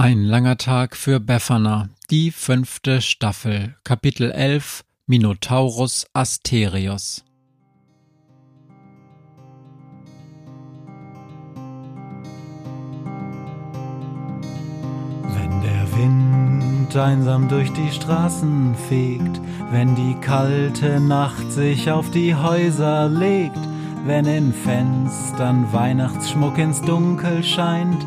Ein langer Tag für Befana, die fünfte Staffel, Kapitel 11 Minotaurus Asterios. Wenn der Wind einsam durch die Straßen fegt, wenn die kalte Nacht sich auf die Häuser legt, wenn in Fenstern Weihnachtsschmuck ins Dunkel scheint,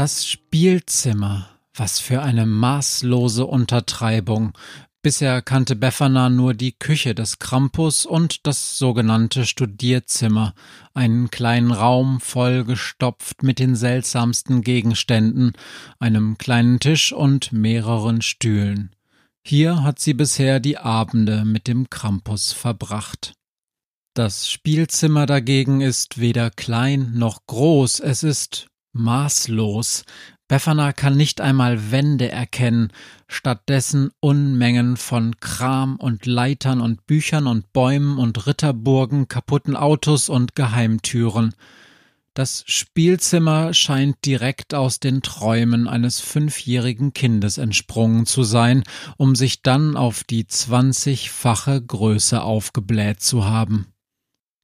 Das Spielzimmer. Was für eine maßlose Untertreibung. Bisher kannte Befana nur die Küche des Krampus und das sogenannte Studierzimmer, einen kleinen Raum vollgestopft mit den seltsamsten Gegenständen, einem kleinen Tisch und mehreren Stühlen. Hier hat sie bisher die Abende mit dem Krampus verbracht. Das Spielzimmer dagegen ist weder klein noch groß, es ist maßlos. Befana kann nicht einmal Wände erkennen, stattdessen Unmengen von Kram und Leitern und Büchern und Bäumen und Ritterburgen, kaputten Autos und Geheimtüren. Das Spielzimmer scheint direkt aus den Träumen eines fünfjährigen Kindes entsprungen zu sein, um sich dann auf die zwanzigfache Größe aufgebläht zu haben.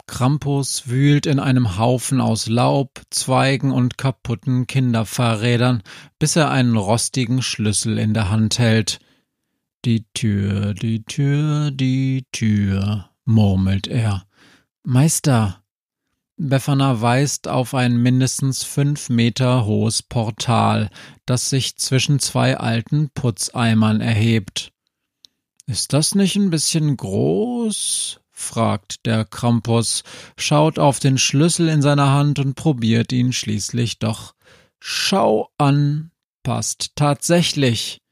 Krampus wühlt in einem Haufen aus Laub, Zweigen und kaputten Kinderfahrrädern, bis er einen rostigen Schlüssel in der Hand hält. Die Tür, die Tür, die Tür, murmelt er. Meister! Befana weist auf ein mindestens fünf Meter hohes Portal, das sich zwischen zwei alten Putzeimern erhebt. Ist das nicht ein bisschen groß? Fragt der Krampus, schaut auf den Schlüssel in seiner Hand und probiert ihn schließlich doch. Schau an, passt tatsächlich.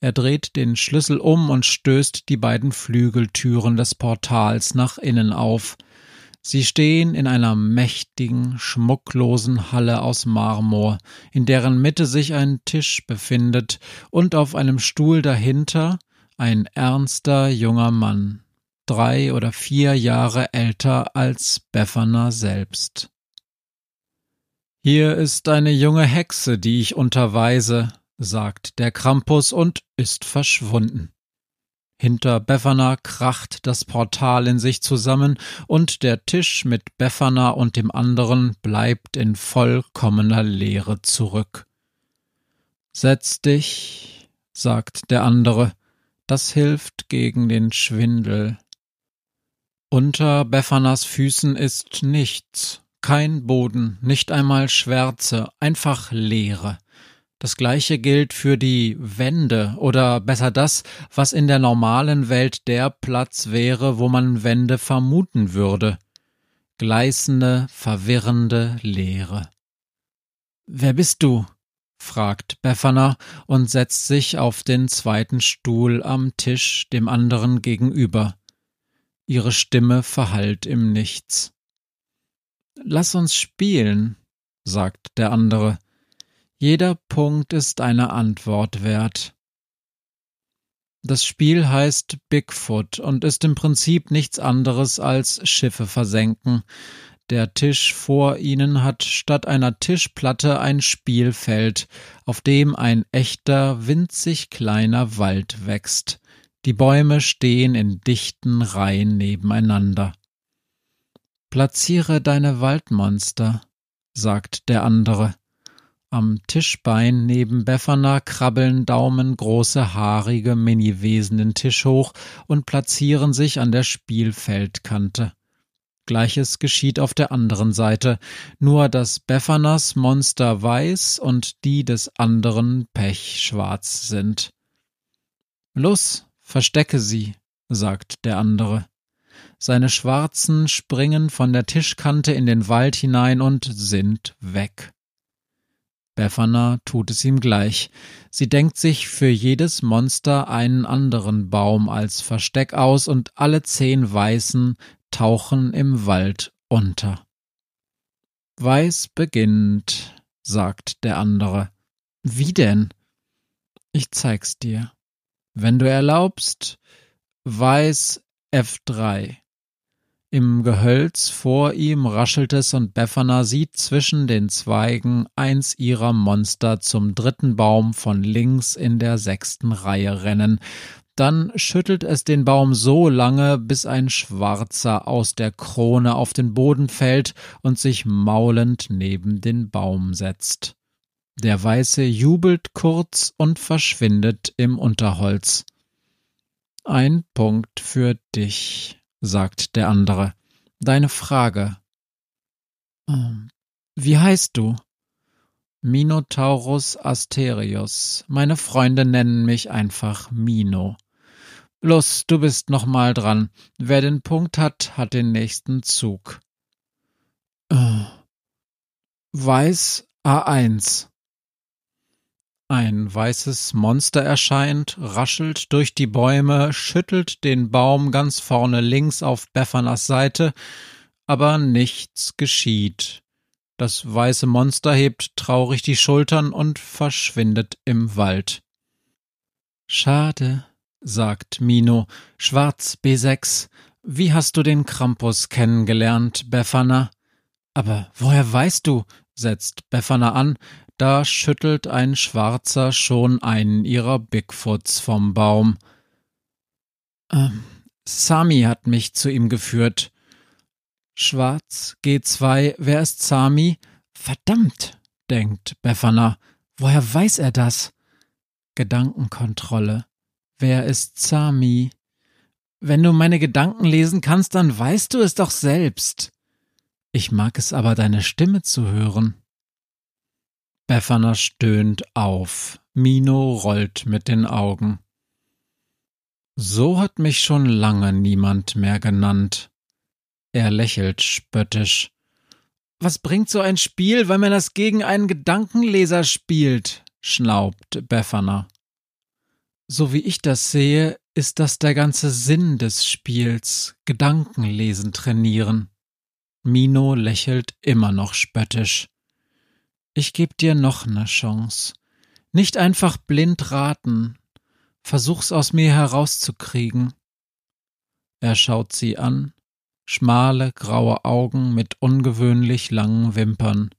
Er dreht den Schlüssel um und stößt die beiden Flügeltüren des Portals nach innen auf. Sie stehen in einer mächtigen, schmucklosen Halle aus Marmor, in deren Mitte sich ein Tisch befindet und auf einem Stuhl dahinter ein ernster junger Mann drei oder vier Jahre älter als Befana selbst. Hier ist eine junge Hexe, die ich unterweise, sagt der Krampus und ist verschwunden. Hinter Befana kracht das Portal in sich zusammen und der Tisch mit Befana und dem anderen bleibt in vollkommener Leere zurück. Setz dich, sagt der andere, das hilft gegen den Schwindel. Unter Befanas Füßen ist nichts, kein Boden, nicht einmal Schwärze, einfach Leere. Das gleiche gilt für die Wände oder besser das, was in der normalen Welt der Platz wäre, wo man Wände vermuten würde. Gleißende, verwirrende Leere. Wer bist du? fragt Befana und setzt sich auf den zweiten Stuhl am Tisch dem anderen gegenüber. Ihre Stimme verhallt im Nichts. Lass uns spielen, sagt der andere. Jeder Punkt ist eine Antwort wert. Das Spiel heißt Bigfoot und ist im Prinzip nichts anderes als Schiffe versenken. Der Tisch vor ihnen hat statt einer Tischplatte ein Spielfeld, auf dem ein echter, winzig kleiner Wald wächst. Die Bäume stehen in dichten Reihen nebeneinander. Platziere deine Waldmonster, sagt der andere. Am Tischbein neben Befana krabbeln daumengroße haarige Miniwesen den Tisch hoch und platzieren sich an der Spielfeldkante. Gleiches geschieht auf der anderen Seite, nur dass Befanas Monster weiß und die des anderen pechschwarz sind. Los, verstecke sie, sagt der andere. Seine Schwarzen springen von der Tischkante in den Wald hinein und sind weg. Befana tut es ihm gleich. Sie denkt sich für jedes Monster einen anderen Baum als Versteck aus und alle zehn Weißen tauchen im Wald unter. Weiß beginnt, sagt der andere. Wie denn? Ich zeig's dir. Wenn du erlaubst, Weiß F3. Im Gehölz vor ihm raschelt es und Befana sieht zwischen den Zweigen eins ihrer Monster zum dritten Baum von links in der sechsten Reihe rennen. Dann schüttelt es den Baum so lange, bis ein Schwarzer aus der Krone auf den Boden fällt und sich maulend neben den Baum setzt. Der Weiße jubelt kurz und verschwindet im Unterholz. Ein Punkt für dich sagt der andere. Deine Frage. Ähm, wie heißt du? Minotaurus Asterius. Meine Freunde nennen mich einfach Mino. Los, du bist noch mal dran. Wer den Punkt hat, hat den nächsten Zug. Äh, Weiß A1. Ein weißes Monster erscheint, raschelt durch die Bäume, schüttelt den Baum ganz vorne links auf Beffanas Seite, aber nichts geschieht. Das weiße Monster hebt traurig die Schultern und verschwindet im Wald. Schade, sagt Mino. Schwarz B6. Wie hast du den Krampus kennengelernt, Befana? Aber woher weißt du? setzt Befana an, da schüttelt ein Schwarzer schon einen ihrer Bigfoots vom Baum. Ähm, Sami hat mich zu ihm geführt. Schwarz, G2, wer ist Sami? Verdammt, denkt Befana. Woher weiß er das? Gedankenkontrolle. Wer ist Sami? Wenn du meine Gedanken lesen kannst, dann weißt du es doch selbst. Ich mag es aber, deine Stimme zu hören. Befana stöhnt auf. Mino rollt mit den Augen. So hat mich schon lange niemand mehr genannt. Er lächelt spöttisch. Was bringt so ein Spiel, wenn man das gegen einen Gedankenleser spielt? schnaubt Befana. So wie ich das sehe, ist das der ganze Sinn des Spiels, Gedankenlesen trainieren. Mino lächelt immer noch spöttisch. Ich geb dir noch ne Chance. Nicht einfach blind raten. Versuch's aus mir herauszukriegen. Er schaut sie an, schmale graue Augen mit ungewöhnlich langen Wimpern.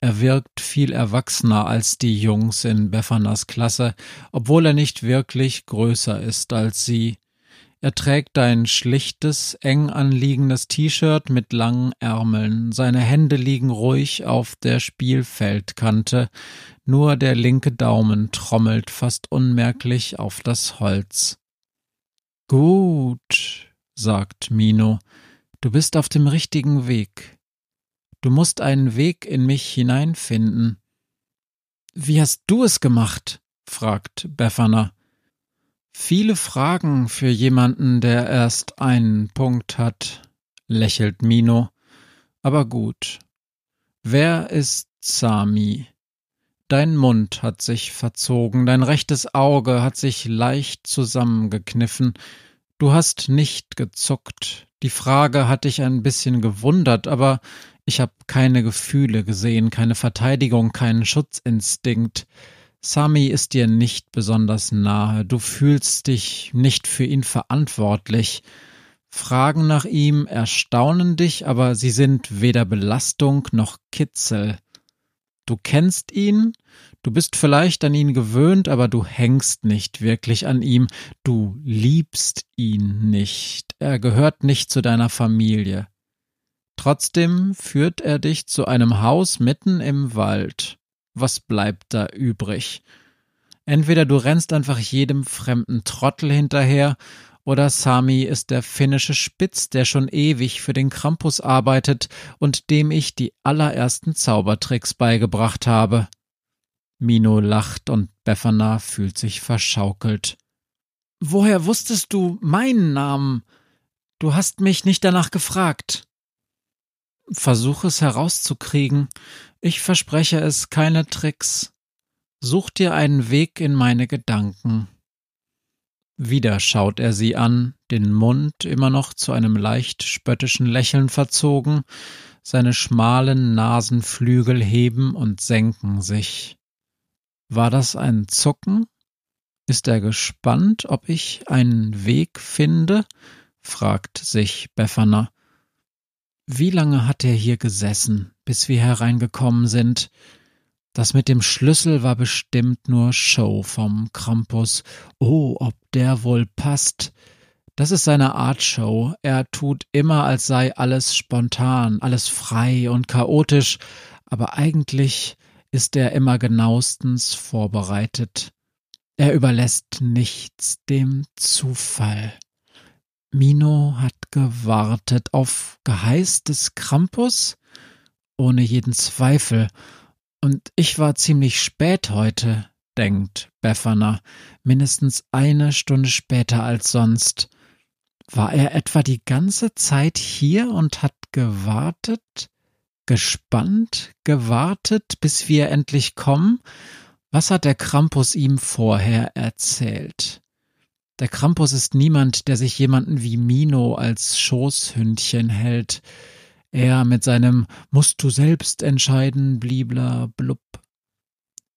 Er wirkt viel erwachsener als die Jungs in Befanas Klasse, obwohl er nicht wirklich größer ist als sie. Er trägt ein schlichtes, eng anliegendes T-Shirt mit langen Ärmeln. Seine Hände liegen ruhig auf der Spielfeldkante. Nur der linke Daumen trommelt fast unmerklich auf das Holz. Gut, sagt Mino. Du bist auf dem richtigen Weg. Du musst einen Weg in mich hineinfinden. Wie hast du es gemacht? fragt Befana. Viele Fragen für jemanden, der erst einen Punkt hat, lächelt Mino. Aber gut. Wer ist Sami? Dein Mund hat sich verzogen, dein rechtes Auge hat sich leicht zusammengekniffen, du hast nicht gezuckt. Die Frage hat dich ein bisschen gewundert, aber ich habe keine Gefühle gesehen, keine Verteidigung, keinen Schutzinstinkt. Sami ist dir nicht besonders nahe, du fühlst dich nicht für ihn verantwortlich. Fragen nach ihm erstaunen dich, aber sie sind weder Belastung noch Kitzel. Du kennst ihn, du bist vielleicht an ihn gewöhnt, aber du hängst nicht wirklich an ihm, du liebst ihn nicht, er gehört nicht zu deiner Familie. Trotzdem führt er dich zu einem Haus mitten im Wald. Was bleibt da übrig? Entweder du rennst einfach jedem fremden Trottel hinterher, oder Sami ist der finnische Spitz, der schon ewig für den Krampus arbeitet und dem ich die allerersten Zaubertricks beigebracht habe. Mino lacht und Befana fühlt sich verschaukelt. Woher wusstest du meinen Namen? Du hast mich nicht danach gefragt. Versuch es herauszukriegen. Ich verspreche es keine Tricks. Such dir einen Weg in meine Gedanken. Wieder schaut er sie an, den Mund immer noch zu einem leicht spöttischen Lächeln verzogen, seine schmalen Nasenflügel heben und senken sich. War das ein Zucken? Ist er gespannt, ob ich einen Weg finde? fragt sich Befana. Wie lange hat er hier gesessen, bis wir hereingekommen sind? Das mit dem Schlüssel war bestimmt nur Show vom Krampus. Oh, ob der wohl passt. Das ist seine Art Show. Er tut immer, als sei alles spontan, alles frei und chaotisch, aber eigentlich ist er immer genauestens vorbereitet. Er überlässt nichts dem Zufall. Mino hat gewartet auf Geheiß des Krampus? Ohne jeden Zweifel. Und ich war ziemlich spät heute, denkt Befana, mindestens eine Stunde später als sonst. War er etwa die ganze Zeit hier und hat gewartet? Gespannt, gewartet, bis wir endlich kommen? Was hat der Krampus ihm vorher erzählt? Der Krampus ist niemand, der sich jemanden wie Mino als Schoßhündchen hält. Er mit seinem Musst du selbst entscheiden, blibla blub.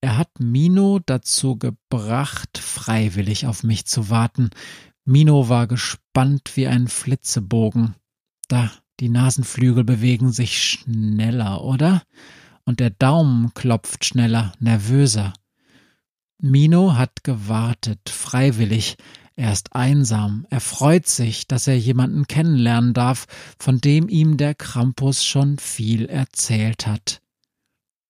Er hat Mino dazu gebracht, freiwillig auf mich zu warten. Mino war gespannt wie ein Flitzebogen. Da, die Nasenflügel bewegen sich schneller, oder? Und der Daumen klopft schneller, nervöser. Mino hat gewartet, freiwillig, er ist einsam, er freut sich, dass er jemanden kennenlernen darf, von dem ihm der Krampus schon viel erzählt hat.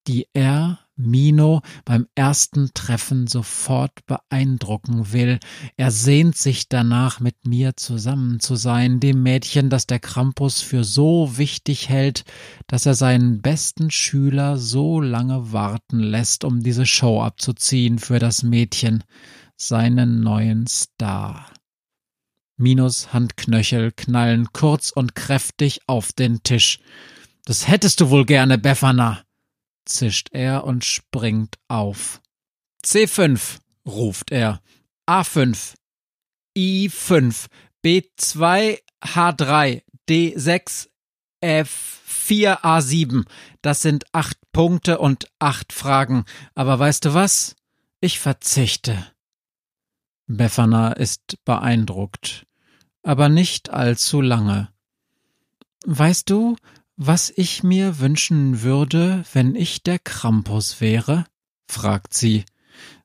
Die er, Mino, beim ersten Treffen sofort beeindrucken will. Er sehnt sich danach, mit mir zusammen zu sein, dem Mädchen, das der Krampus für so wichtig hält, dass er seinen besten Schüler so lange warten lässt, um diese Show abzuziehen für das Mädchen seinen neuen Star. Minos Handknöchel knallen kurz und kräftig auf den Tisch. Das hättest du wohl gerne, Befana, zischt er und springt auf. C5, ruft er. A5, I5, B2, H3, D6, F4, A7. Das sind acht Punkte und acht Fragen. Aber weißt du was? Ich verzichte. Befana ist beeindruckt, aber nicht allzu lange. Weißt du, was ich mir wünschen würde, wenn ich der Krampus wäre? fragt sie.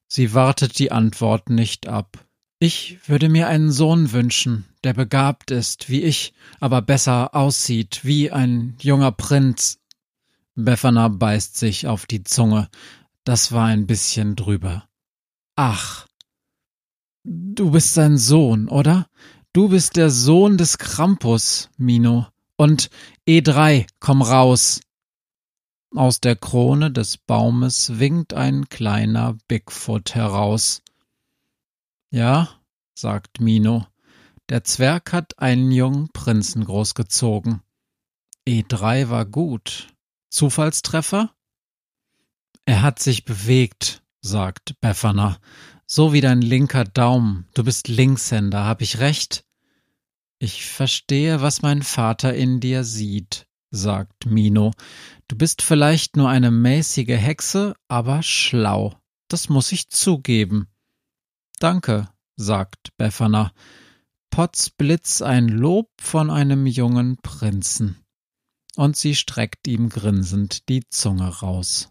Sie wartet die Antwort nicht ab. Ich würde mir einen Sohn wünschen, der begabt ist, wie ich, aber besser aussieht, wie ein junger Prinz. Befana beißt sich auf die Zunge. Das war ein bisschen drüber. Ach, Du bist sein Sohn, oder? Du bist der Sohn des Krampus, Mino. Und E3, komm raus. Aus der Krone des Baumes winkt ein kleiner Bigfoot heraus. Ja, sagt Mino, der Zwerg hat einen jungen Prinzen großgezogen. E3 war gut. Zufallstreffer? Er hat sich bewegt, sagt Befana. So wie dein linker Daumen. Du bist Linkshänder, hab ich recht? Ich verstehe, was mein Vater in dir sieht, sagt Mino. Du bist vielleicht nur eine mäßige Hexe, aber schlau. Das muss ich zugeben. Danke, sagt Befana. Potzblitz ein Lob von einem jungen Prinzen. Und sie streckt ihm grinsend die Zunge raus.